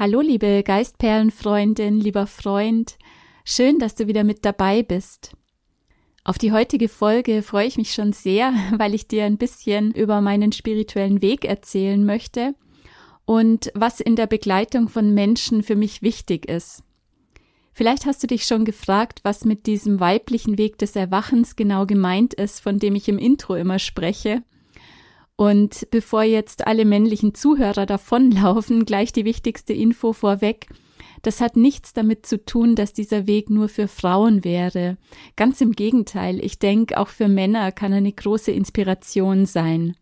Hallo, liebe Geistperlenfreundin, lieber Freund. Schön, dass du wieder mit dabei bist. Auf die heutige Folge freue ich mich schon sehr, weil ich dir ein bisschen über meinen spirituellen Weg erzählen möchte und was in der Begleitung von Menschen für mich wichtig ist. Vielleicht hast du dich schon gefragt, was mit diesem weiblichen Weg des Erwachens genau gemeint ist, von dem ich im Intro immer spreche. Und bevor jetzt alle männlichen Zuhörer davonlaufen, gleich die wichtigste Info vorweg. Das hat nichts damit zu tun, dass dieser Weg nur für Frauen wäre. Ganz im Gegenteil, ich denke, auch für Männer kann er eine große Inspiration sein.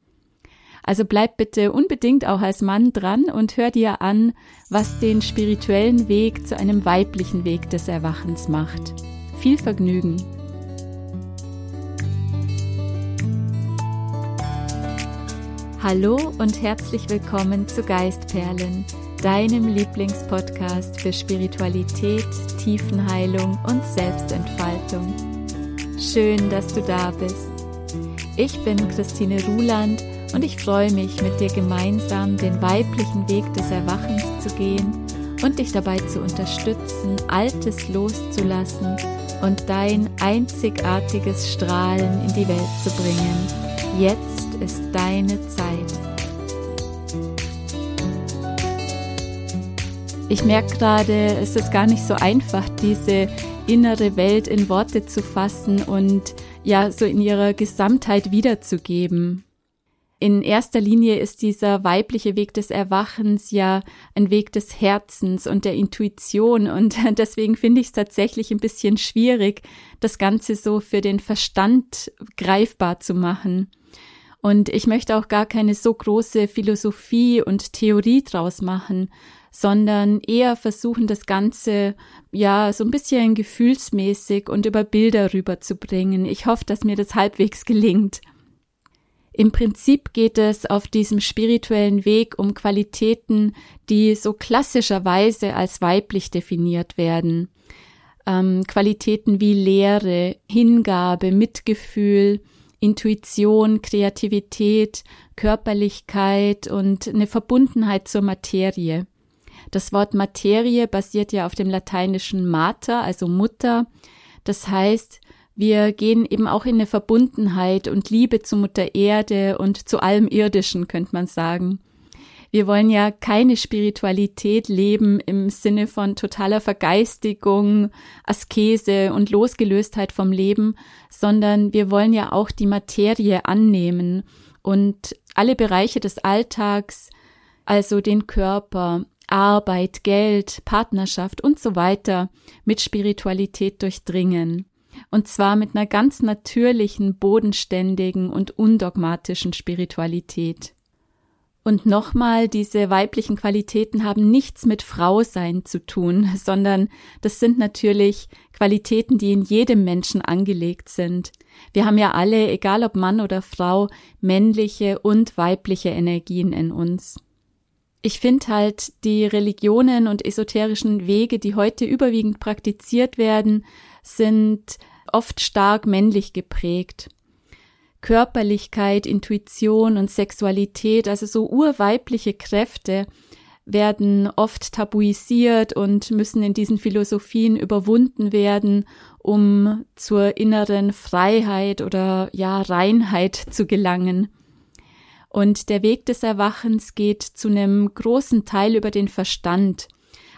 Also bleib bitte unbedingt auch als Mann dran und hör dir an, was den spirituellen Weg zu einem weiblichen Weg des Erwachens macht. Viel Vergnügen! Hallo und herzlich willkommen zu Geistperlen, deinem Lieblingspodcast für Spiritualität, Tiefenheilung und Selbstentfaltung. Schön, dass du da bist. Ich bin Christine Ruland und ich freue mich, mit dir gemeinsam den weiblichen Weg des Erwachens zu gehen und dich dabei zu unterstützen, Altes loszulassen und dein einzigartiges Strahlen in die Welt zu bringen Jetzt ist deine Zeit. Ich merke gerade, es ist gar nicht so einfach, diese innere Welt in Worte zu fassen und ja, so in ihrer Gesamtheit wiederzugeben. In erster Linie ist dieser weibliche Weg des Erwachens ja ein Weg des Herzens und der Intuition und deswegen finde ich es tatsächlich ein bisschen schwierig, das Ganze so für den Verstand greifbar zu machen. Und ich möchte auch gar keine so große Philosophie und Theorie draus machen, sondern eher versuchen, das Ganze ja so ein bisschen gefühlsmäßig und über Bilder rüberzubringen. Ich hoffe, dass mir das halbwegs gelingt. Im Prinzip geht es auf diesem spirituellen Weg um Qualitäten, die so klassischerweise als weiblich definiert werden. Ähm, Qualitäten wie Lehre, Hingabe, Mitgefühl, Intuition, Kreativität, Körperlichkeit und eine Verbundenheit zur Materie. Das Wort Materie basiert ja auf dem lateinischen Mater, also Mutter. Das heißt, wir gehen eben auch in eine Verbundenheit und Liebe zu Mutter Erde und zu allem Irdischen, könnte man sagen. Wir wollen ja keine Spiritualität leben im Sinne von totaler Vergeistigung, Askese und Losgelöstheit vom Leben, sondern wir wollen ja auch die Materie annehmen und alle Bereiche des Alltags, also den Körper, Arbeit, Geld, Partnerschaft und so weiter mit Spiritualität durchdringen. Und zwar mit einer ganz natürlichen, bodenständigen und undogmatischen Spiritualität. Und nochmal, diese weiblichen Qualitäten haben nichts mit Frausein zu tun, sondern das sind natürlich Qualitäten, die in jedem Menschen angelegt sind. Wir haben ja alle, egal ob Mann oder Frau, männliche und weibliche Energien in uns. Ich finde halt, die Religionen und esoterischen Wege, die heute überwiegend praktiziert werden, sind oft stark männlich geprägt. Körperlichkeit, Intuition und Sexualität, also so urweibliche Kräfte, werden oft tabuisiert und müssen in diesen Philosophien überwunden werden, um zur inneren Freiheit oder ja Reinheit zu gelangen. Und der Weg des Erwachens geht zu einem großen Teil über den Verstand.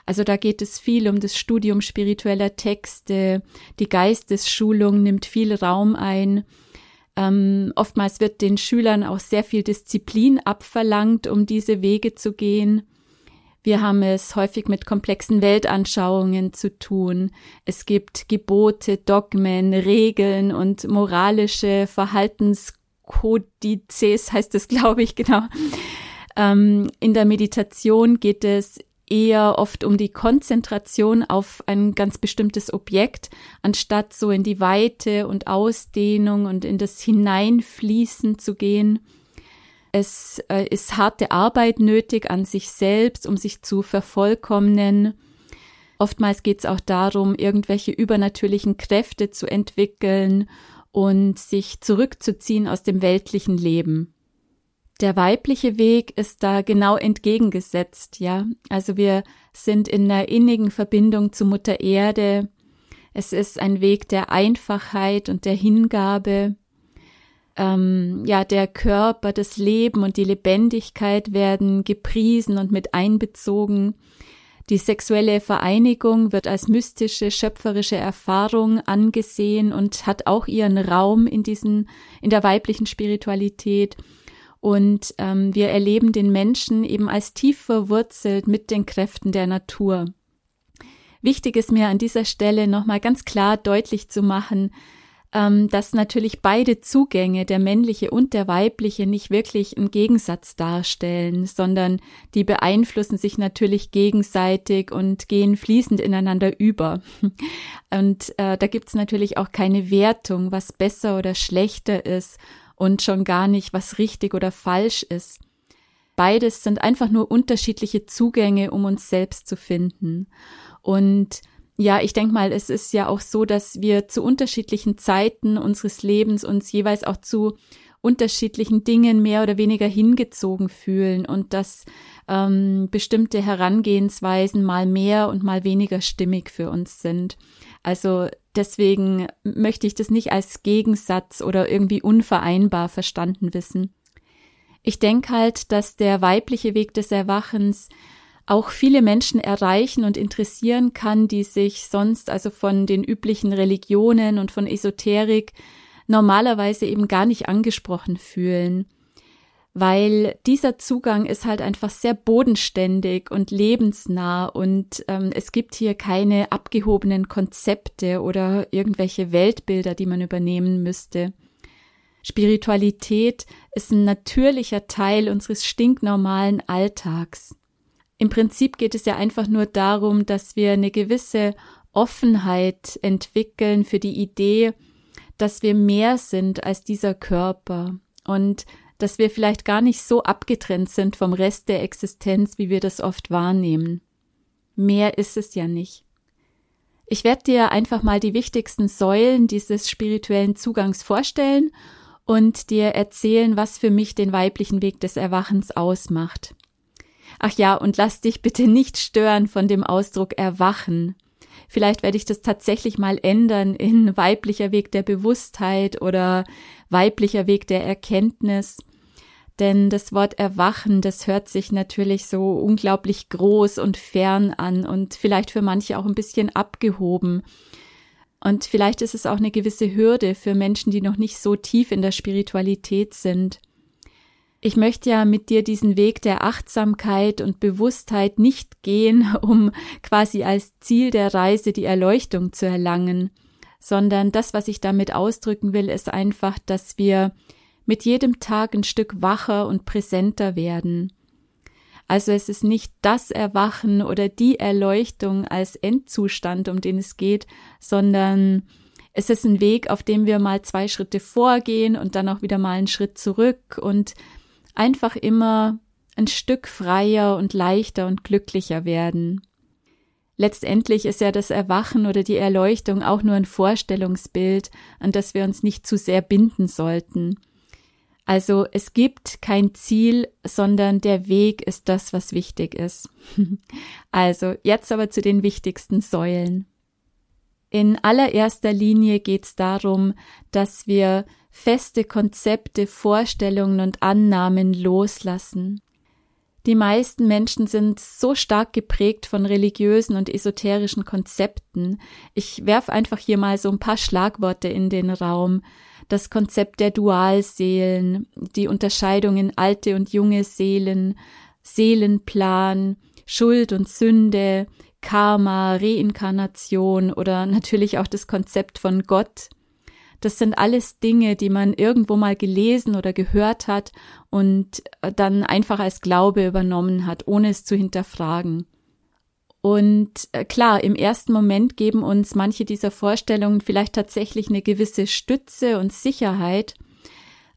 Also da geht es viel um das Studium spiritueller Texte, die Geistesschulung nimmt viel Raum ein ähm, oftmals wird den Schülern auch sehr viel Disziplin abverlangt, um diese Wege zu gehen. Wir haben es häufig mit komplexen Weltanschauungen zu tun. Es gibt Gebote, Dogmen, Regeln und moralische Verhaltenskodizes, heißt es, glaube ich, genau. Ähm, in der Meditation geht es eher oft um die Konzentration auf ein ganz bestimmtes Objekt, anstatt so in die Weite und Ausdehnung und in das Hineinfließen zu gehen. Es äh, ist harte Arbeit nötig an sich selbst, um sich zu vervollkommnen. Oftmals geht es auch darum, irgendwelche übernatürlichen Kräfte zu entwickeln und sich zurückzuziehen aus dem weltlichen Leben. Der weibliche Weg ist da genau entgegengesetzt, ja. Also wir sind in einer innigen Verbindung zu Mutter Erde. Es ist ein Weg der Einfachheit und der Hingabe. Ähm, ja, der Körper, das Leben und die Lebendigkeit werden gepriesen und mit einbezogen. Die sexuelle Vereinigung wird als mystische, schöpferische Erfahrung angesehen und hat auch ihren Raum in diesen, in der weiblichen Spiritualität. Und ähm, wir erleben den Menschen eben als tief verwurzelt mit den Kräften der Natur. Wichtig ist mir an dieser Stelle nochmal ganz klar deutlich zu machen, ähm, dass natürlich beide Zugänge, der männliche und der weibliche, nicht wirklich einen Gegensatz darstellen, sondern die beeinflussen sich natürlich gegenseitig und gehen fließend ineinander über. Und äh, da gibt's natürlich auch keine Wertung, was besser oder schlechter ist und schon gar nicht, was richtig oder falsch ist. Beides sind einfach nur unterschiedliche Zugänge, um uns selbst zu finden. Und ja, ich denke mal, es ist ja auch so, dass wir zu unterschiedlichen Zeiten unseres Lebens uns jeweils auch zu unterschiedlichen Dingen mehr oder weniger hingezogen fühlen und dass ähm, bestimmte Herangehensweisen mal mehr und mal weniger stimmig für uns sind. Also deswegen möchte ich das nicht als Gegensatz oder irgendwie unvereinbar verstanden wissen. Ich denke halt, dass der weibliche Weg des Erwachens auch viele Menschen erreichen und interessieren kann, die sich sonst also von den üblichen Religionen und von Esoterik normalerweise eben gar nicht angesprochen fühlen. Weil dieser Zugang ist halt einfach sehr bodenständig und lebensnah und ähm, es gibt hier keine abgehobenen Konzepte oder irgendwelche Weltbilder, die man übernehmen müsste. Spiritualität ist ein natürlicher Teil unseres stinknormalen Alltags. Im Prinzip geht es ja einfach nur darum, dass wir eine gewisse Offenheit entwickeln für die Idee, dass wir mehr sind als dieser Körper und dass wir vielleicht gar nicht so abgetrennt sind vom Rest der Existenz, wie wir das oft wahrnehmen. Mehr ist es ja nicht. Ich werde dir einfach mal die wichtigsten Säulen dieses spirituellen Zugangs vorstellen und dir erzählen, was für mich den weiblichen Weg des Erwachens ausmacht. Ach ja, und lass dich bitte nicht stören von dem Ausdruck erwachen. Vielleicht werde ich das tatsächlich mal ändern in weiblicher Weg der Bewusstheit oder weiblicher Weg der Erkenntnis. Denn das Wort erwachen, das hört sich natürlich so unglaublich groß und fern an und vielleicht für manche auch ein bisschen abgehoben. Und vielleicht ist es auch eine gewisse Hürde für Menschen, die noch nicht so tief in der Spiritualität sind. Ich möchte ja mit dir diesen Weg der Achtsamkeit und Bewusstheit nicht gehen, um quasi als Ziel der Reise die Erleuchtung zu erlangen, sondern das, was ich damit ausdrücken will, ist einfach, dass wir mit jedem Tag ein Stück wacher und präsenter werden. Also es ist nicht das Erwachen oder die Erleuchtung als Endzustand, um den es geht, sondern es ist ein Weg, auf dem wir mal zwei Schritte vorgehen und dann auch wieder mal einen Schritt zurück und einfach immer ein Stück freier und leichter und glücklicher werden. Letztendlich ist ja das Erwachen oder die Erleuchtung auch nur ein Vorstellungsbild, an das wir uns nicht zu sehr binden sollten. Also es gibt kein Ziel, sondern der Weg ist das, was wichtig ist. also jetzt aber zu den wichtigsten Säulen. In allererster Linie geht es darum, dass wir feste Konzepte, Vorstellungen und Annahmen loslassen. Die meisten Menschen sind so stark geprägt von religiösen und esoterischen Konzepten. Ich werf einfach hier mal so ein paar Schlagworte in den Raum. Das Konzept der Dualseelen, die Unterscheidung in alte und junge Seelen, Seelenplan, Schuld und Sünde, Karma, Reinkarnation oder natürlich auch das Konzept von Gott, das sind alles Dinge, die man irgendwo mal gelesen oder gehört hat und äh, dann einfach als Glaube übernommen hat, ohne es zu hinterfragen. Und äh, klar, im ersten Moment geben uns manche dieser Vorstellungen vielleicht tatsächlich eine gewisse Stütze und Sicherheit,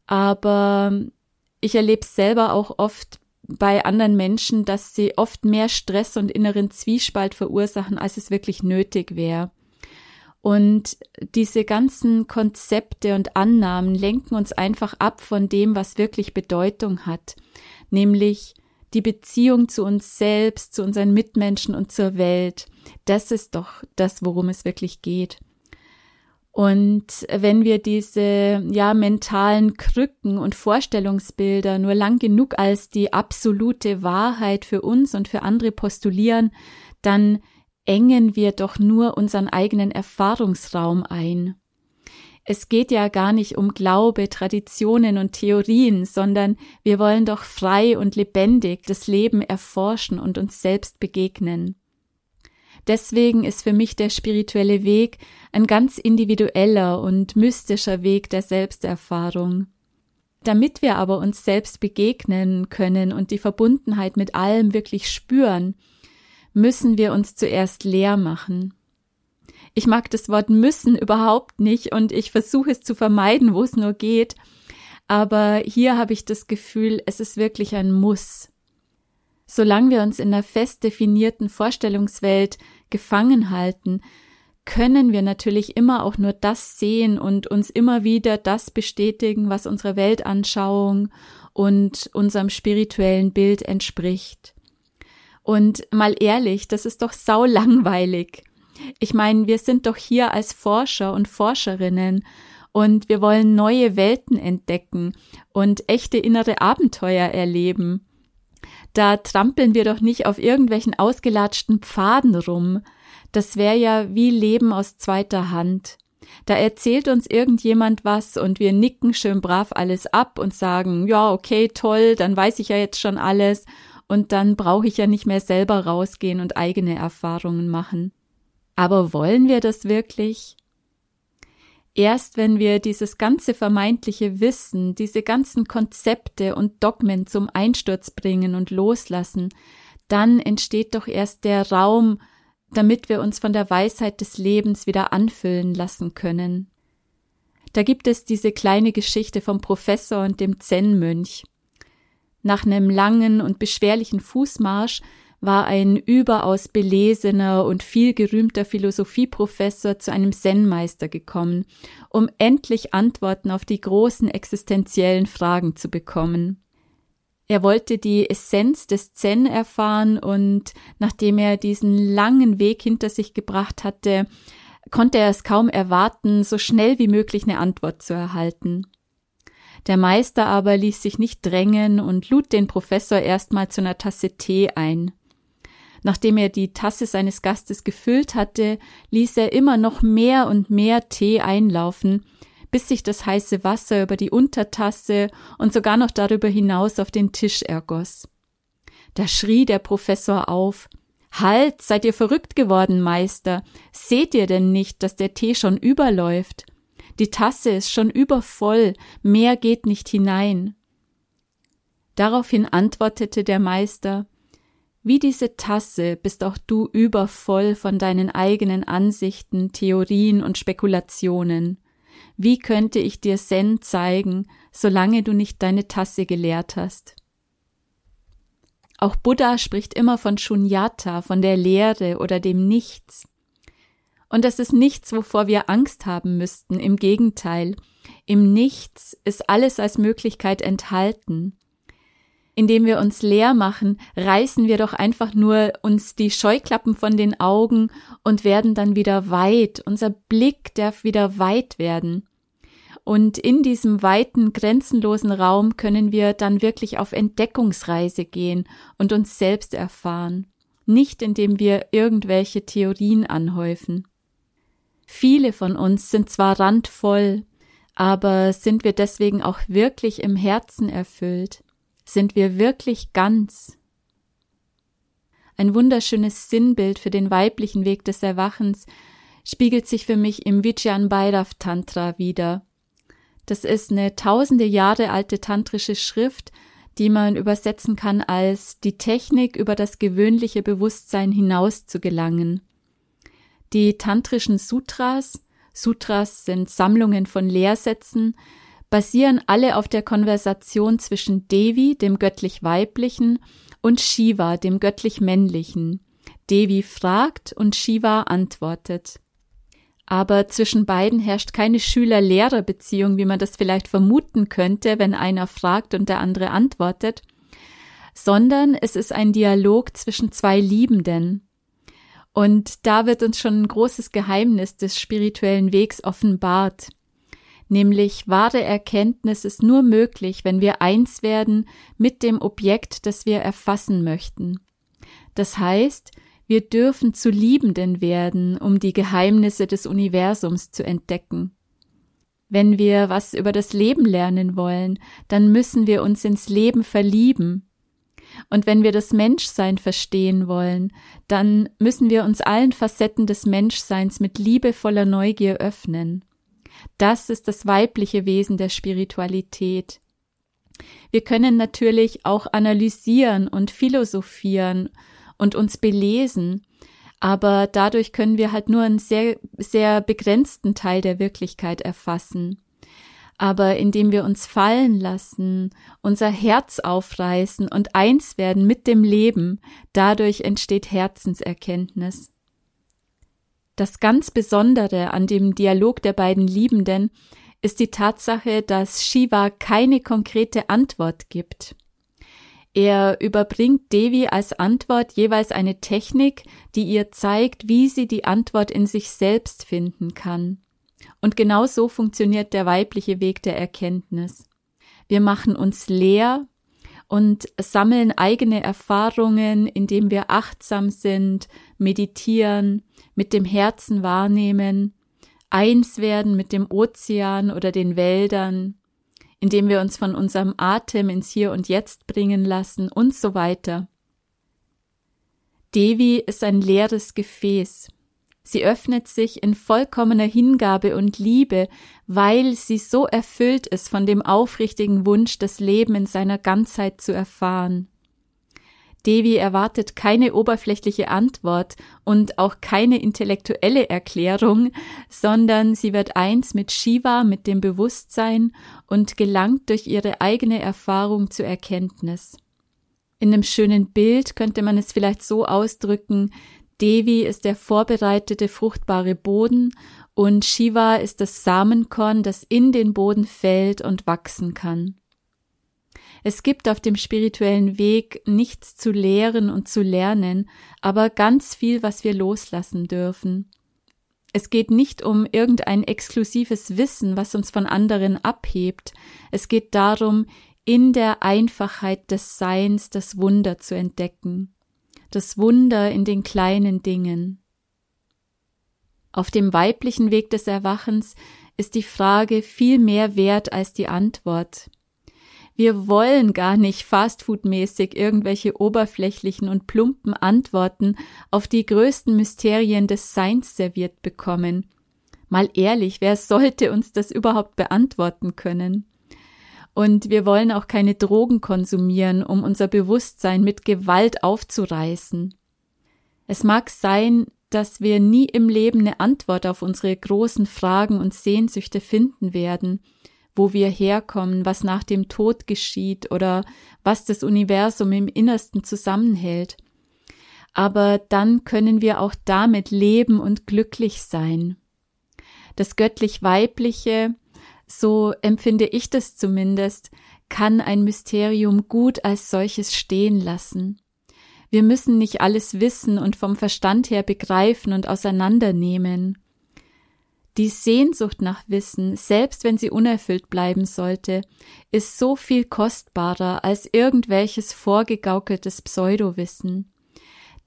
aber ich erlebe es selber auch oft bei anderen Menschen, dass sie oft mehr Stress und inneren Zwiespalt verursachen, als es wirklich nötig wäre. Und diese ganzen Konzepte und Annahmen lenken uns einfach ab von dem, was wirklich Bedeutung hat, nämlich die Beziehung zu uns selbst, zu unseren Mitmenschen und zur Welt. Das ist doch das, worum es wirklich geht. Und wenn wir diese ja mentalen Krücken und Vorstellungsbilder nur lang genug als die absolute Wahrheit für uns und für andere postulieren, dann engen wir doch nur unseren eigenen Erfahrungsraum ein. Es geht ja gar nicht um Glaube, Traditionen und Theorien, sondern wir wollen doch frei und lebendig das Leben erforschen und uns selbst begegnen. Deswegen ist für mich der spirituelle Weg ein ganz individueller und mystischer Weg der Selbsterfahrung. Damit wir aber uns selbst begegnen können und die Verbundenheit mit allem wirklich spüren, müssen wir uns zuerst leer machen. Ich mag das Wort müssen überhaupt nicht und ich versuche es zu vermeiden, wo es nur geht. Aber hier habe ich das Gefühl, es ist wirklich ein Muss. Solange wir uns in einer fest definierten Vorstellungswelt gefangen halten, können wir natürlich immer auch nur das sehen und uns immer wieder das bestätigen, was unserer Weltanschauung und unserem spirituellen Bild entspricht. Und mal ehrlich, das ist doch sau langweilig. Ich meine, wir sind doch hier als Forscher und Forscherinnen und wir wollen neue Welten entdecken und echte innere Abenteuer erleben. Da trampeln wir doch nicht auf irgendwelchen ausgelatschten Pfaden rum. Das wäre ja wie Leben aus zweiter Hand. Da erzählt uns irgendjemand was und wir nicken schön brav alles ab und sagen, ja, okay, toll, dann weiß ich ja jetzt schon alles und dann brauche ich ja nicht mehr selber rausgehen und eigene Erfahrungen machen. Aber wollen wir das wirklich? Erst wenn wir dieses ganze vermeintliche Wissen, diese ganzen Konzepte und Dogmen zum Einsturz bringen und loslassen, dann entsteht doch erst der Raum, damit wir uns von der Weisheit des Lebens wieder anfüllen lassen können. Da gibt es diese kleine Geschichte vom Professor und dem Zen-Mönch. Nach einem langen und beschwerlichen Fußmarsch war ein überaus belesener und viel gerühmter Philosophieprofessor zu einem Zen-Meister gekommen, um endlich Antworten auf die großen existenziellen Fragen zu bekommen. Er wollte die Essenz des Zen erfahren und nachdem er diesen langen Weg hinter sich gebracht hatte, konnte er es kaum erwarten, so schnell wie möglich eine Antwort zu erhalten. Der Meister aber ließ sich nicht drängen und lud den Professor erstmal zu einer Tasse Tee ein. Nachdem er die Tasse seines Gastes gefüllt hatte, ließ er immer noch mehr und mehr Tee einlaufen, bis sich das heiße Wasser über die Untertasse und sogar noch darüber hinaus auf den Tisch ergoss. Da schrie der Professor auf Halt, seid ihr verrückt geworden, Meister. Seht ihr denn nicht, dass der Tee schon überläuft? Die Tasse ist schon übervoll, mehr geht nicht hinein. Daraufhin antwortete der Meister Wie diese Tasse bist auch du übervoll von deinen eigenen Ansichten, Theorien und Spekulationen. Wie könnte ich dir Zen zeigen, solange du nicht deine Tasse geleert hast? Auch Buddha spricht immer von Shunyata, von der Leere oder dem Nichts. Und das ist nichts, wovor wir Angst haben müssten. Im Gegenteil. Im Nichts ist alles als Möglichkeit enthalten. Indem wir uns leer machen, reißen wir doch einfach nur uns die Scheuklappen von den Augen und werden dann wieder weit. Unser Blick darf wieder weit werden. Und in diesem weiten, grenzenlosen Raum können wir dann wirklich auf Entdeckungsreise gehen und uns selbst erfahren, nicht indem wir irgendwelche Theorien anhäufen. Viele von uns sind zwar randvoll, aber sind wir deswegen auch wirklich im Herzen erfüllt? Sind wir wirklich ganz? Ein wunderschönes Sinnbild für den weiblichen Weg des Erwachens spiegelt sich für mich im Vijjan Bhairav Tantra wieder. Das ist eine tausende Jahre alte tantrische Schrift, die man übersetzen kann als die Technik über das gewöhnliche Bewusstsein hinaus zu gelangen. Die tantrischen Sutras, Sutras sind Sammlungen von Lehrsätzen, basieren alle auf der Konversation zwischen Devi, dem göttlich-weiblichen, und Shiva, dem göttlich-männlichen. Devi fragt und Shiva antwortet. Aber zwischen beiden herrscht keine Schüler-Lehrer-Beziehung, wie man das vielleicht vermuten könnte, wenn einer fragt und der andere antwortet, sondern es ist ein Dialog zwischen zwei Liebenden. Und da wird uns schon ein großes Geheimnis des spirituellen Wegs offenbart. Nämlich wahre Erkenntnis ist nur möglich, wenn wir eins werden mit dem Objekt, das wir erfassen möchten. Das heißt, wir dürfen zu Liebenden werden, um die Geheimnisse des Universums zu entdecken. Wenn wir was über das Leben lernen wollen, dann müssen wir uns ins Leben verlieben, und wenn wir das Menschsein verstehen wollen, dann müssen wir uns allen Facetten des Menschseins mit liebevoller Neugier öffnen. Das ist das weibliche Wesen der Spiritualität. Wir können natürlich auch analysieren und philosophieren und uns belesen, aber dadurch können wir halt nur einen sehr, sehr begrenzten Teil der Wirklichkeit erfassen aber indem wir uns fallen lassen, unser Herz aufreißen und eins werden mit dem Leben, dadurch entsteht Herzenserkenntnis. Das ganz Besondere an dem Dialog der beiden Liebenden ist die Tatsache, dass Shiva keine konkrete Antwort gibt. Er überbringt Devi als Antwort jeweils eine Technik, die ihr zeigt, wie sie die Antwort in sich selbst finden kann. Und genau so funktioniert der weibliche Weg der Erkenntnis. Wir machen uns leer und sammeln eigene Erfahrungen, indem wir achtsam sind, meditieren, mit dem Herzen wahrnehmen, eins werden mit dem Ozean oder den Wäldern, indem wir uns von unserem Atem ins Hier und Jetzt bringen lassen und so weiter. Devi ist ein leeres Gefäß. Sie öffnet sich in vollkommener Hingabe und Liebe, weil sie so erfüllt ist von dem aufrichtigen Wunsch, das Leben in seiner Ganzheit zu erfahren. Devi erwartet keine oberflächliche Antwort und auch keine intellektuelle Erklärung, sondern sie wird eins mit Shiva, mit dem Bewusstsein und gelangt durch ihre eigene Erfahrung zur Erkenntnis. In einem schönen Bild könnte man es vielleicht so ausdrücken, Devi ist der vorbereitete fruchtbare Boden und Shiva ist das Samenkorn, das in den Boden fällt und wachsen kann. Es gibt auf dem spirituellen Weg nichts zu lehren und zu lernen, aber ganz viel, was wir loslassen dürfen. Es geht nicht um irgendein exklusives Wissen, was uns von anderen abhebt. Es geht darum, in der Einfachheit des Seins das Wunder zu entdecken das Wunder in den kleinen Dingen. Auf dem weiblichen Weg des Erwachens ist die Frage viel mehr wert als die Antwort. Wir wollen gar nicht fastfoodmäßig irgendwelche oberflächlichen und plumpen Antworten auf die größten Mysterien des Seins serviert bekommen. Mal ehrlich, wer sollte uns das überhaupt beantworten können? Und wir wollen auch keine Drogen konsumieren, um unser Bewusstsein mit Gewalt aufzureißen. Es mag sein, dass wir nie im Leben eine Antwort auf unsere großen Fragen und Sehnsüchte finden werden, wo wir herkommen, was nach dem Tod geschieht oder was das Universum im Innersten zusammenhält. Aber dann können wir auch damit leben und glücklich sein. Das göttlich Weibliche so empfinde ich das zumindest, kann ein Mysterium gut als solches stehen lassen. Wir müssen nicht alles wissen und vom Verstand her begreifen und auseinandernehmen. Die Sehnsucht nach Wissen, selbst wenn sie unerfüllt bleiben sollte, ist so viel kostbarer als irgendwelches vorgegaukeltes Pseudowissen.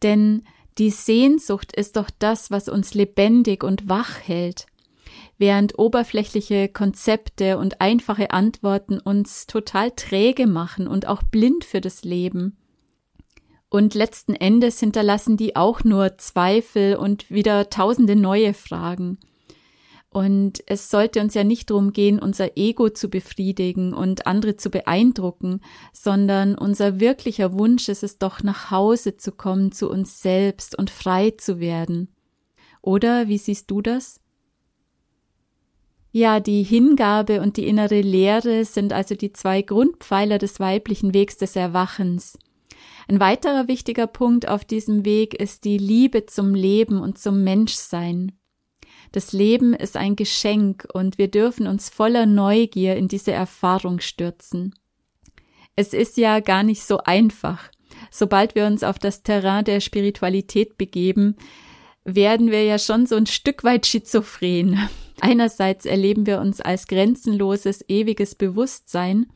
Denn die Sehnsucht ist doch das, was uns lebendig und wach hält während oberflächliche Konzepte und einfache Antworten uns total träge machen und auch blind für das Leben. Und letzten Endes hinterlassen die auch nur Zweifel und wieder tausende neue Fragen. Und es sollte uns ja nicht darum gehen, unser Ego zu befriedigen und andere zu beeindrucken, sondern unser wirklicher Wunsch ist es doch, nach Hause zu kommen zu uns selbst und frei zu werden. Oder wie siehst du das? Ja, die Hingabe und die innere Lehre sind also die zwei Grundpfeiler des weiblichen Wegs des Erwachens. Ein weiterer wichtiger Punkt auf diesem Weg ist die Liebe zum Leben und zum Menschsein. Das Leben ist ein Geschenk und wir dürfen uns voller Neugier in diese Erfahrung stürzen. Es ist ja gar nicht so einfach. Sobald wir uns auf das Terrain der Spiritualität begeben, werden wir ja schon so ein Stück weit schizophren. Einerseits erleben wir uns als grenzenloses, ewiges Bewusstsein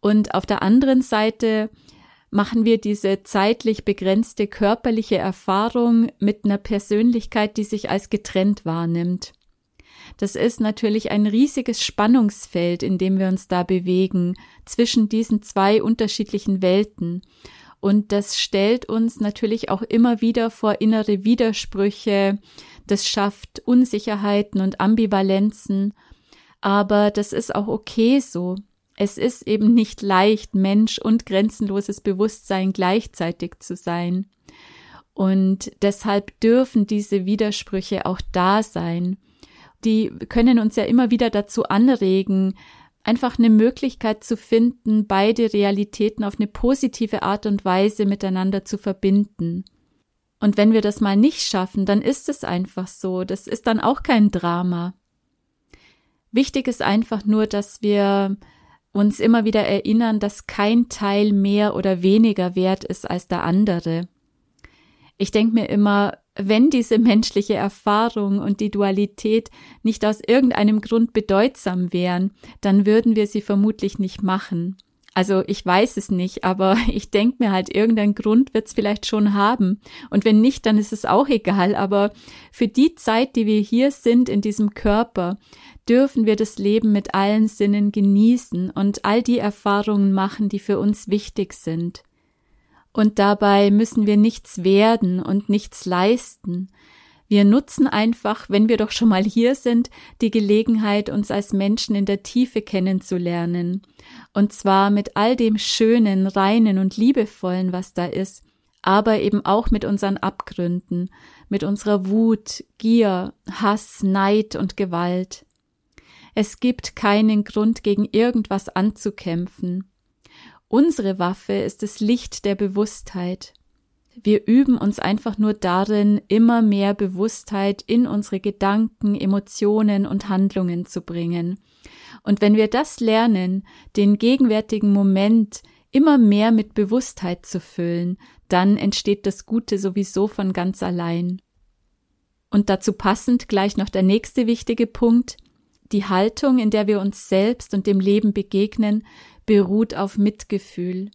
und auf der anderen Seite machen wir diese zeitlich begrenzte körperliche Erfahrung mit einer Persönlichkeit, die sich als getrennt wahrnimmt. Das ist natürlich ein riesiges Spannungsfeld, in dem wir uns da bewegen, zwischen diesen zwei unterschiedlichen Welten. Und das stellt uns natürlich auch immer wieder vor innere Widersprüche, das schafft Unsicherheiten und Ambivalenzen, aber das ist auch okay so. Es ist eben nicht leicht, Mensch und grenzenloses Bewusstsein gleichzeitig zu sein. Und deshalb dürfen diese Widersprüche auch da sein. Die können uns ja immer wieder dazu anregen, einfach eine Möglichkeit zu finden, beide Realitäten auf eine positive Art und Weise miteinander zu verbinden. Und wenn wir das mal nicht schaffen, dann ist es einfach so. Das ist dann auch kein Drama. Wichtig ist einfach nur, dass wir uns immer wieder erinnern, dass kein Teil mehr oder weniger wert ist als der andere. Ich denke mir immer, wenn diese menschliche Erfahrung und die Dualität nicht aus irgendeinem Grund bedeutsam wären, dann würden wir sie vermutlich nicht machen. Also ich weiß es nicht, aber ich denke mir halt, irgendein Grund wird es vielleicht schon haben. Und wenn nicht, dann ist es auch egal. Aber für die Zeit, die wir hier sind in diesem Körper, dürfen wir das Leben mit allen Sinnen genießen und all die Erfahrungen machen, die für uns wichtig sind. Und dabei müssen wir nichts werden und nichts leisten. Wir nutzen einfach, wenn wir doch schon mal hier sind, die Gelegenheit, uns als Menschen in der Tiefe kennenzulernen. Und zwar mit all dem Schönen, Reinen und Liebevollen, was da ist, aber eben auch mit unseren Abgründen, mit unserer Wut, Gier, Hass, Neid und Gewalt. Es gibt keinen Grund, gegen irgendwas anzukämpfen. Unsere Waffe ist das Licht der Bewusstheit. Wir üben uns einfach nur darin, immer mehr Bewusstheit in unsere Gedanken, Emotionen und Handlungen zu bringen. Und wenn wir das lernen, den gegenwärtigen Moment immer mehr mit Bewusstheit zu füllen, dann entsteht das Gute sowieso von ganz allein. Und dazu passend gleich noch der nächste wichtige Punkt, die Haltung, in der wir uns selbst und dem Leben begegnen, beruht auf Mitgefühl,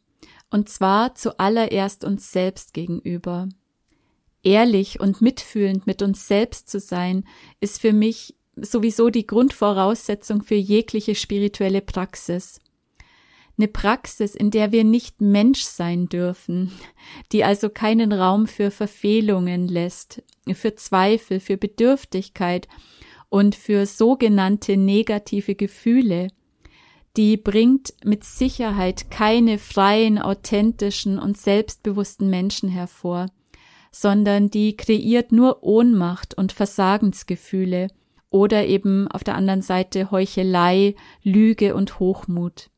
und zwar zuallererst uns selbst gegenüber. Ehrlich und mitfühlend mit uns selbst zu sein, ist für mich sowieso die Grundvoraussetzung für jegliche spirituelle Praxis. Eine Praxis, in der wir nicht Mensch sein dürfen, die also keinen Raum für Verfehlungen lässt, für Zweifel, für Bedürftigkeit und für sogenannte negative Gefühle, die bringt mit Sicherheit keine freien, authentischen und selbstbewussten Menschen hervor, sondern die kreiert nur Ohnmacht und Versagensgefühle oder eben auf der anderen Seite Heuchelei, Lüge und Hochmut.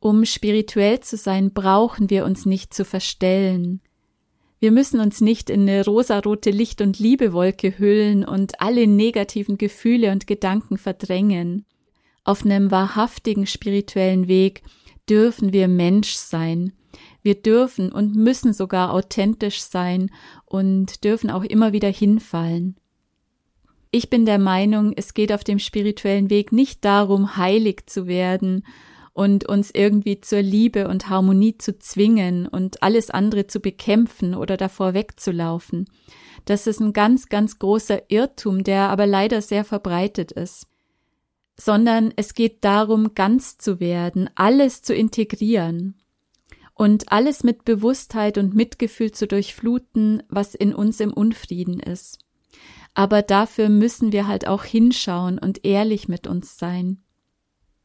Um spirituell zu sein, brauchen wir uns nicht zu verstellen. Wir müssen uns nicht in eine rosarote Licht- und Liebewolke hüllen und alle negativen Gefühle und Gedanken verdrängen. Auf einem wahrhaftigen spirituellen Weg dürfen wir Mensch sein. Wir dürfen und müssen sogar authentisch sein und dürfen auch immer wieder hinfallen. Ich bin der Meinung, es geht auf dem spirituellen Weg nicht darum, heilig zu werden und uns irgendwie zur Liebe und Harmonie zu zwingen und alles andere zu bekämpfen oder davor wegzulaufen. Das ist ein ganz, ganz großer Irrtum, der aber leider sehr verbreitet ist sondern es geht darum, ganz zu werden, alles zu integrieren und alles mit Bewusstheit und Mitgefühl zu durchfluten, was in uns im Unfrieden ist. Aber dafür müssen wir halt auch hinschauen und ehrlich mit uns sein.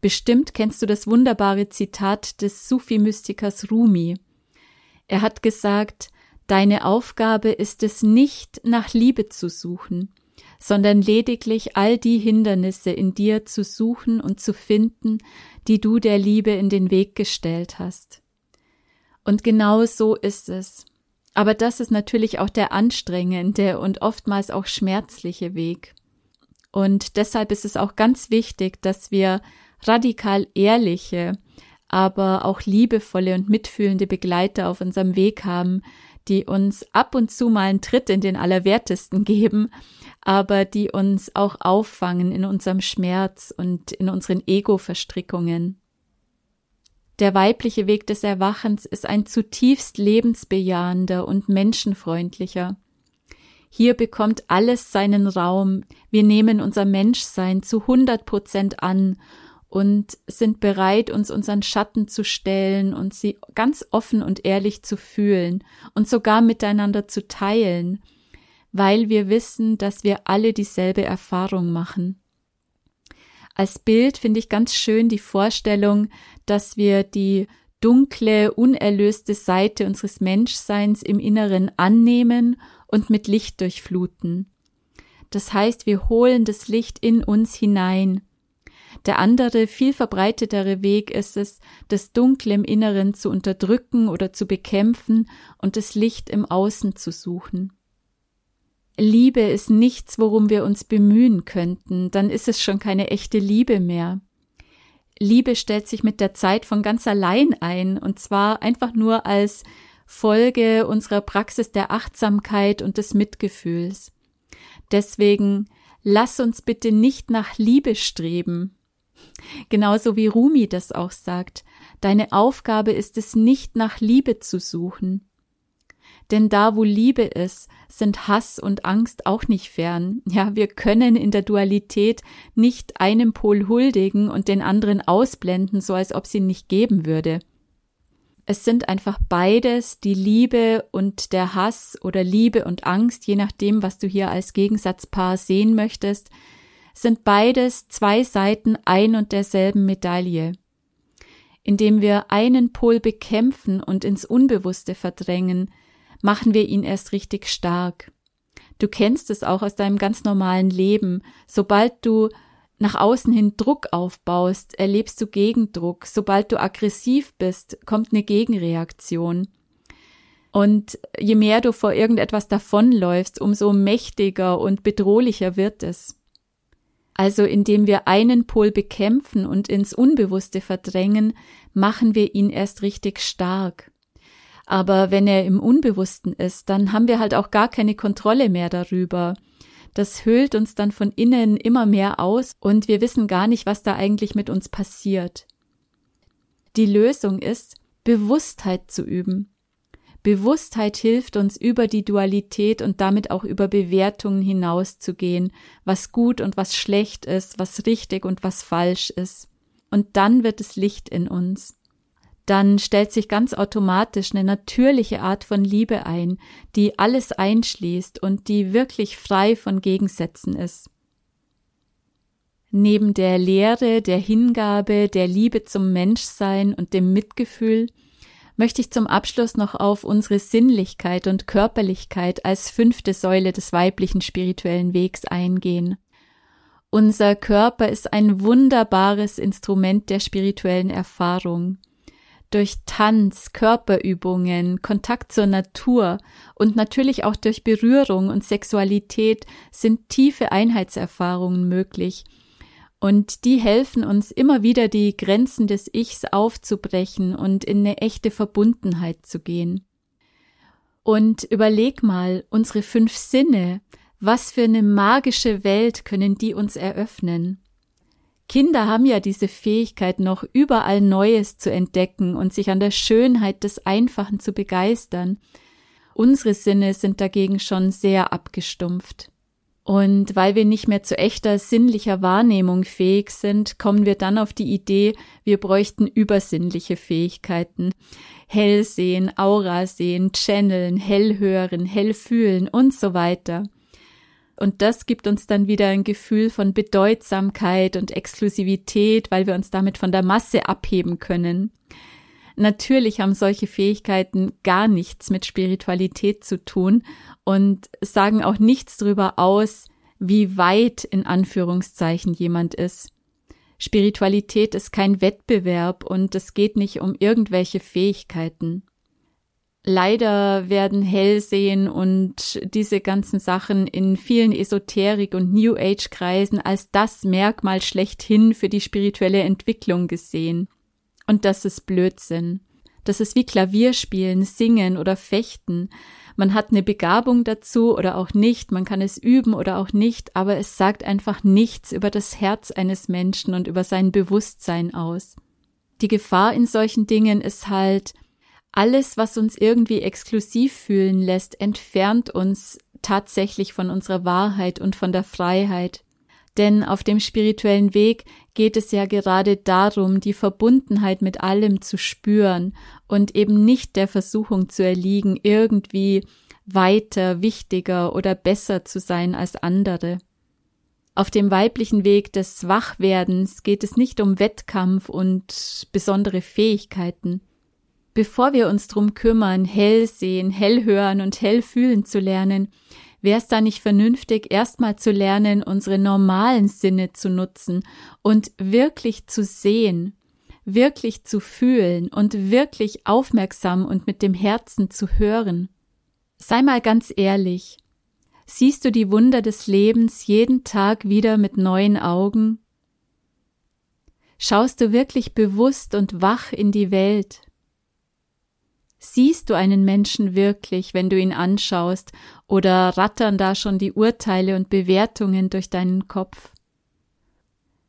Bestimmt kennst du das wunderbare Zitat des Sufi-Mystikers Rumi. Er hat gesagt, Deine Aufgabe ist es nicht, nach Liebe zu suchen, sondern lediglich all die Hindernisse in dir zu suchen und zu finden, die du der Liebe in den Weg gestellt hast. Und genau so ist es. Aber das ist natürlich auch der anstrengende und oftmals auch schmerzliche Weg. Und deshalb ist es auch ganz wichtig, dass wir radikal ehrliche, aber auch liebevolle und mitfühlende Begleiter auf unserem Weg haben, die uns ab und zu mal einen Tritt in den Allerwertesten geben, aber die uns auch auffangen in unserem Schmerz und in unseren Ego-Verstrickungen. Der weibliche Weg des Erwachens ist ein zutiefst lebensbejahender und menschenfreundlicher. Hier bekommt alles seinen Raum. Wir nehmen unser Menschsein zu 100 Prozent an und sind bereit, uns unseren Schatten zu stellen und sie ganz offen und ehrlich zu fühlen und sogar miteinander zu teilen, weil wir wissen, dass wir alle dieselbe Erfahrung machen. Als Bild finde ich ganz schön die Vorstellung, dass wir die dunkle, unerlöste Seite unseres Menschseins im Inneren annehmen und mit Licht durchfluten. Das heißt, wir holen das Licht in uns hinein der andere, viel verbreitetere Weg ist es, das Dunkle im Inneren zu unterdrücken oder zu bekämpfen und das Licht im Außen zu suchen. Liebe ist nichts, worum wir uns bemühen könnten, dann ist es schon keine echte Liebe mehr. Liebe stellt sich mit der Zeit von ganz allein ein, und zwar einfach nur als Folge unserer Praxis der Achtsamkeit und des Mitgefühls. Deswegen lass uns bitte nicht nach Liebe streben, Genauso wie Rumi das auch sagt, deine Aufgabe ist es nicht nach Liebe zu suchen. Denn da, wo Liebe ist, sind Hass und Angst auch nicht fern. Ja, wir können in der Dualität nicht einem Pol huldigen und den anderen ausblenden, so als ob sie nicht geben würde. Es sind einfach beides, die Liebe und der Hass oder Liebe und Angst, je nachdem, was du hier als Gegensatzpaar sehen möchtest, sind beides zwei Seiten ein und derselben Medaille. Indem wir einen Pol bekämpfen und ins Unbewusste verdrängen, machen wir ihn erst richtig stark. Du kennst es auch aus deinem ganz normalen Leben. Sobald du nach außen hin Druck aufbaust, erlebst du Gegendruck. Sobald du aggressiv bist, kommt eine Gegenreaktion. Und je mehr du vor irgendetwas davonläufst, umso mächtiger und bedrohlicher wird es. Also indem wir einen Pol bekämpfen und ins Unbewusste verdrängen, machen wir ihn erst richtig stark. Aber wenn er im Unbewussten ist, dann haben wir halt auch gar keine Kontrolle mehr darüber. Das höhlt uns dann von innen immer mehr aus und wir wissen gar nicht, was da eigentlich mit uns passiert. Die Lösung ist, Bewusstheit zu üben. Bewusstheit hilft uns über die Dualität und damit auch über Bewertungen hinauszugehen, was gut und was schlecht ist, was richtig und was falsch ist. Und dann wird es Licht in uns. Dann stellt sich ganz automatisch eine natürliche Art von Liebe ein, die alles einschließt und die wirklich frei von Gegensätzen ist. Neben der Lehre, der Hingabe, der Liebe zum Menschsein und dem Mitgefühl möchte ich zum Abschluss noch auf unsere Sinnlichkeit und Körperlichkeit als fünfte Säule des weiblichen spirituellen Wegs eingehen. Unser Körper ist ein wunderbares Instrument der spirituellen Erfahrung. Durch Tanz, Körperübungen, Kontakt zur Natur und natürlich auch durch Berührung und Sexualität sind tiefe Einheitserfahrungen möglich, und die helfen uns immer wieder die Grenzen des Ichs aufzubrechen und in eine echte Verbundenheit zu gehen. Und überleg mal, unsere fünf Sinne, was für eine magische Welt können die uns eröffnen? Kinder haben ja diese Fähigkeit noch überall Neues zu entdecken und sich an der Schönheit des Einfachen zu begeistern. Unsere Sinne sind dagegen schon sehr abgestumpft. Und weil wir nicht mehr zu echter sinnlicher Wahrnehmung fähig sind, kommen wir dann auf die Idee, wir bräuchten übersinnliche Fähigkeiten. Hell sehen, Aura sehen, channeln, hell hören, hell fühlen und so weiter. Und das gibt uns dann wieder ein Gefühl von Bedeutsamkeit und Exklusivität, weil wir uns damit von der Masse abheben können. Natürlich haben solche Fähigkeiten gar nichts mit Spiritualität zu tun und sagen auch nichts darüber aus, wie weit in Anführungszeichen jemand ist. Spiritualität ist kein Wettbewerb und es geht nicht um irgendwelche Fähigkeiten. Leider werden Hellsehen und diese ganzen Sachen in vielen Esoterik- und New Age-Kreisen als das Merkmal schlechthin für die spirituelle Entwicklung gesehen. Und das ist Blödsinn. Das ist wie Klavierspielen, Singen oder Fechten. Man hat eine Begabung dazu oder auch nicht, man kann es üben oder auch nicht, aber es sagt einfach nichts über das Herz eines Menschen und über sein Bewusstsein aus. Die Gefahr in solchen Dingen ist halt, alles, was uns irgendwie exklusiv fühlen lässt, entfernt uns tatsächlich von unserer Wahrheit und von der Freiheit. Denn auf dem spirituellen Weg geht es ja gerade darum, die Verbundenheit mit allem zu spüren und eben nicht der Versuchung zu erliegen, irgendwie weiter, wichtiger oder besser zu sein als andere. Auf dem weiblichen Weg des Wachwerdens geht es nicht um Wettkampf und besondere Fähigkeiten. Bevor wir uns drum kümmern, hell sehen, hell hören und hell fühlen zu lernen, wäre es da nicht vernünftig, erstmal zu lernen, unsere normalen Sinne zu nutzen und wirklich zu sehen, wirklich zu fühlen und wirklich aufmerksam und mit dem Herzen zu hören. Sei mal ganz ehrlich, siehst du die Wunder des Lebens jeden Tag wieder mit neuen Augen? Schaust du wirklich bewusst und wach in die Welt? Siehst du einen Menschen wirklich, wenn du ihn anschaust, oder rattern da schon die Urteile und Bewertungen durch deinen Kopf?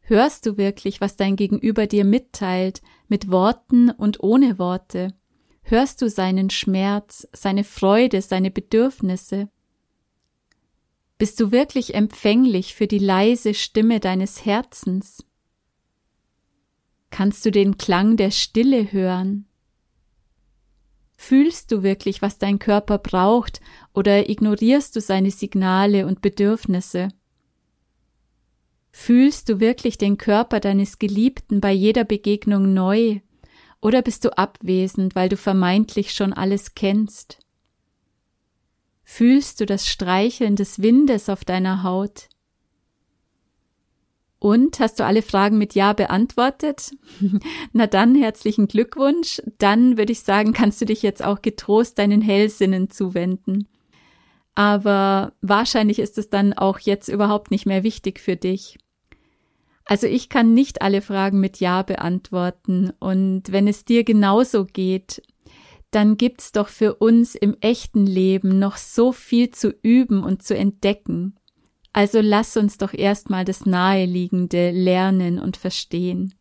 Hörst du wirklich, was dein Gegenüber dir mitteilt, mit Worten und ohne Worte? Hörst du seinen Schmerz, seine Freude, seine Bedürfnisse? Bist du wirklich empfänglich für die leise Stimme deines Herzens? Kannst du den Klang der Stille hören? Fühlst du wirklich, was dein Körper braucht, oder ignorierst du seine Signale und Bedürfnisse? Fühlst du wirklich den Körper deines Geliebten bei jeder Begegnung neu, oder bist du abwesend, weil du vermeintlich schon alles kennst? Fühlst du das Streicheln des Windes auf deiner Haut? Und hast du alle Fragen mit Ja beantwortet? Na dann, herzlichen Glückwunsch. Dann würde ich sagen, kannst du dich jetzt auch getrost deinen Hellsinnen zuwenden. Aber wahrscheinlich ist es dann auch jetzt überhaupt nicht mehr wichtig für dich. Also ich kann nicht alle Fragen mit Ja beantworten. Und wenn es dir genauso geht, dann gibt's doch für uns im echten Leben noch so viel zu üben und zu entdecken. Also lass uns doch erstmal das Naheliegende lernen und verstehen.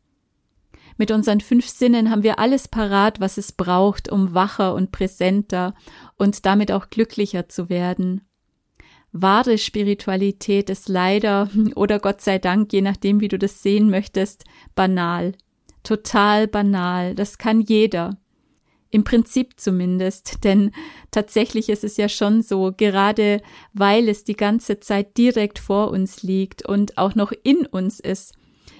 Mit unseren fünf Sinnen haben wir alles parat, was es braucht, um wacher und präsenter und damit auch glücklicher zu werden. Wahre Spiritualität ist leider oder Gott sei Dank, je nachdem, wie du das sehen möchtest, banal. Total banal. Das kann jeder. Im Prinzip zumindest, denn tatsächlich ist es ja schon so, gerade weil es die ganze Zeit direkt vor uns liegt und auch noch in uns ist,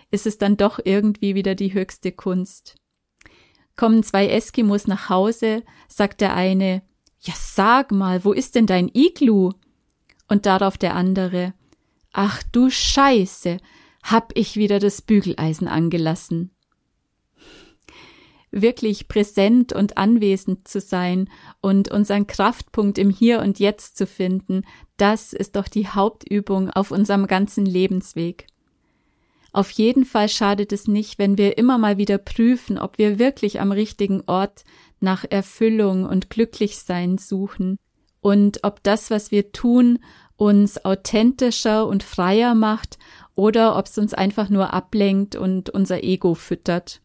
ist es dann doch irgendwie wieder die höchste Kunst. Kommen zwei Eskimos nach Hause, sagt der eine, ja sag mal, wo ist denn dein Iglu? Und darauf der andere, ach du Scheiße, hab ich wieder das Bügeleisen angelassen wirklich präsent und anwesend zu sein und unseren Kraftpunkt im Hier und Jetzt zu finden, das ist doch die Hauptübung auf unserem ganzen Lebensweg. Auf jeden Fall schadet es nicht, wenn wir immer mal wieder prüfen, ob wir wirklich am richtigen Ort nach Erfüllung und Glücklichsein suchen und ob das, was wir tun, uns authentischer und freier macht oder ob es uns einfach nur ablenkt und unser Ego füttert.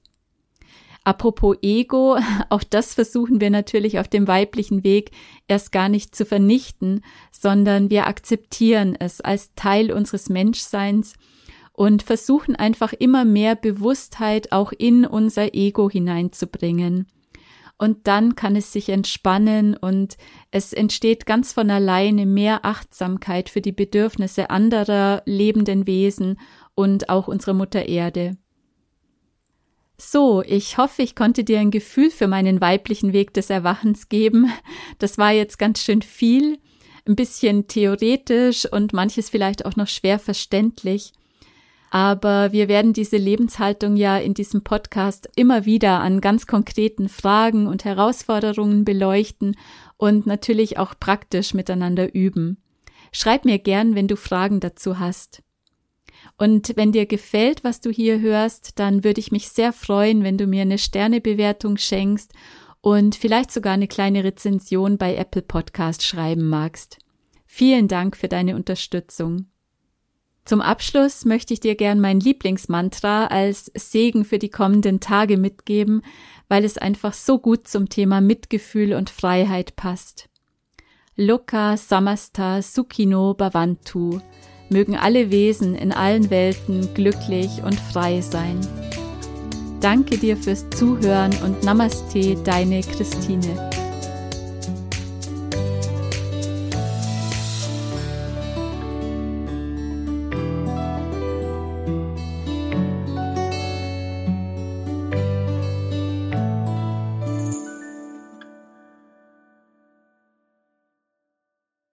Apropos Ego, auch das versuchen wir natürlich auf dem weiblichen Weg erst gar nicht zu vernichten, sondern wir akzeptieren es als Teil unseres Menschseins und versuchen einfach immer mehr Bewusstheit auch in unser Ego hineinzubringen. Und dann kann es sich entspannen und es entsteht ganz von alleine mehr Achtsamkeit für die Bedürfnisse anderer lebenden Wesen und auch unserer Mutter Erde. So, ich hoffe, ich konnte dir ein Gefühl für meinen weiblichen Weg des Erwachens geben. Das war jetzt ganz schön viel, ein bisschen theoretisch und manches vielleicht auch noch schwer verständlich. Aber wir werden diese Lebenshaltung ja in diesem Podcast immer wieder an ganz konkreten Fragen und Herausforderungen beleuchten und natürlich auch praktisch miteinander üben. Schreib mir gern, wenn du Fragen dazu hast. Und wenn dir gefällt, was du hier hörst, dann würde ich mich sehr freuen, wenn du mir eine Sternebewertung schenkst und vielleicht sogar eine kleine Rezension bei Apple Podcast schreiben magst. Vielen Dank für deine Unterstützung. Zum Abschluss möchte ich dir gern mein Lieblingsmantra als Segen für die kommenden Tage mitgeben, weil es einfach so gut zum Thema Mitgefühl und Freiheit passt. Loka Samasta Sukino Bhavantu. Mögen alle Wesen in allen Welten glücklich und frei sein. Danke dir fürs Zuhören und Namaste, deine Christine.